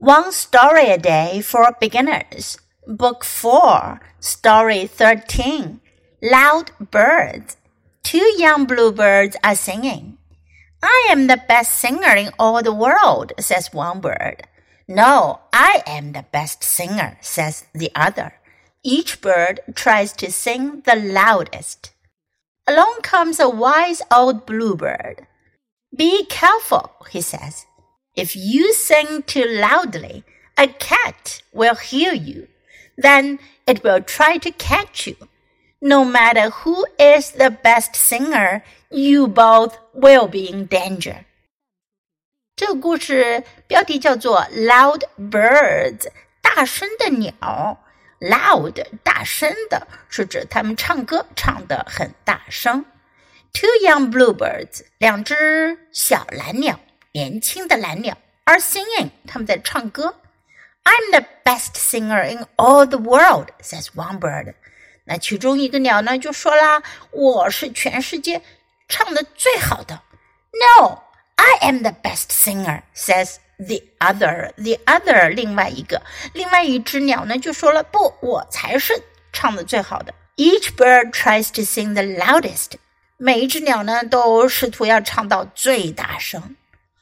One Story a Day for Beginners, Book 4, Story 13. Loud Birds. Two young bluebirds are singing. I am the best singer in all the world, says one bird. No, I am the best singer, says the other. Each bird tries to sing the loudest. Along comes a wise old bluebird. Be careful, he says. If you sing too loudly, a cat will hear you. Then it will try to catch you. No matter who is the best singer, you both will be in danger. 这个故事标题叫做《Loud Birds》，大声的鸟。Loud，大声的，是指他们唱歌唱得很大声。Two young bluebirds，两只小蓝鸟。 年轻的蓝鸟 are singing，他们在唱歌。I'm the best singer in all the world, says one bird。那其中一个鸟呢就说啦：“我是全世界唱的最好的。” No, I am the best singer, says the other. The other 另外一个，另外一只鸟呢就说了：“不，我才是唱的最好的。” Each bird tries to sing the loudest. 每一只鸟呢都试图要唱到最大声。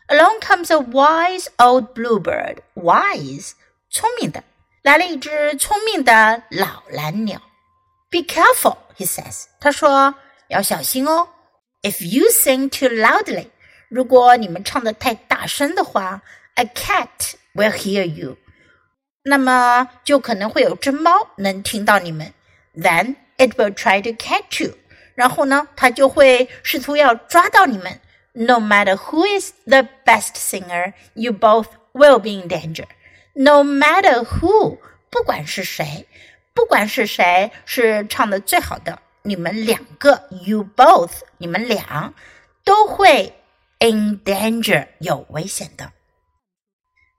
Along comes a wise old bluebird. Wise，聪明的，来了一只聪明的老蓝鸟。Be careful, he says. 他说要小心哦。If you sing too loudly，如果你们唱的太大声的话，a cat will hear you。那么就可能会有只猫能听到你们。Then it will try to catch you。然后呢，它就会试图要抓到你们。 no matter who is the best singer, you both will be in danger. No matter who，不管是谁，不管是谁是唱的最好的，你们两个，you both，你们俩都会 in danger，有危险的。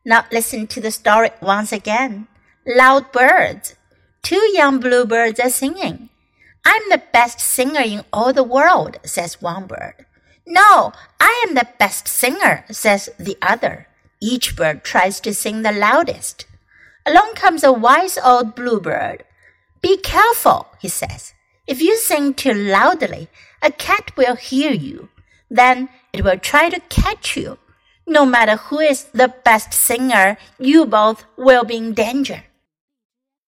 Now listen to the story once again. Loud birds. Two young bluebirds are singing. I'm the best singer in all the world, says one bird. No, I am the best singer, says the other. Each bird tries to sing the loudest. Along comes a wise old bluebird. Be careful, he says. If you sing too loudly, a cat will hear you. Then it will try to catch you. No matter who is the best singer, you both will be in danger.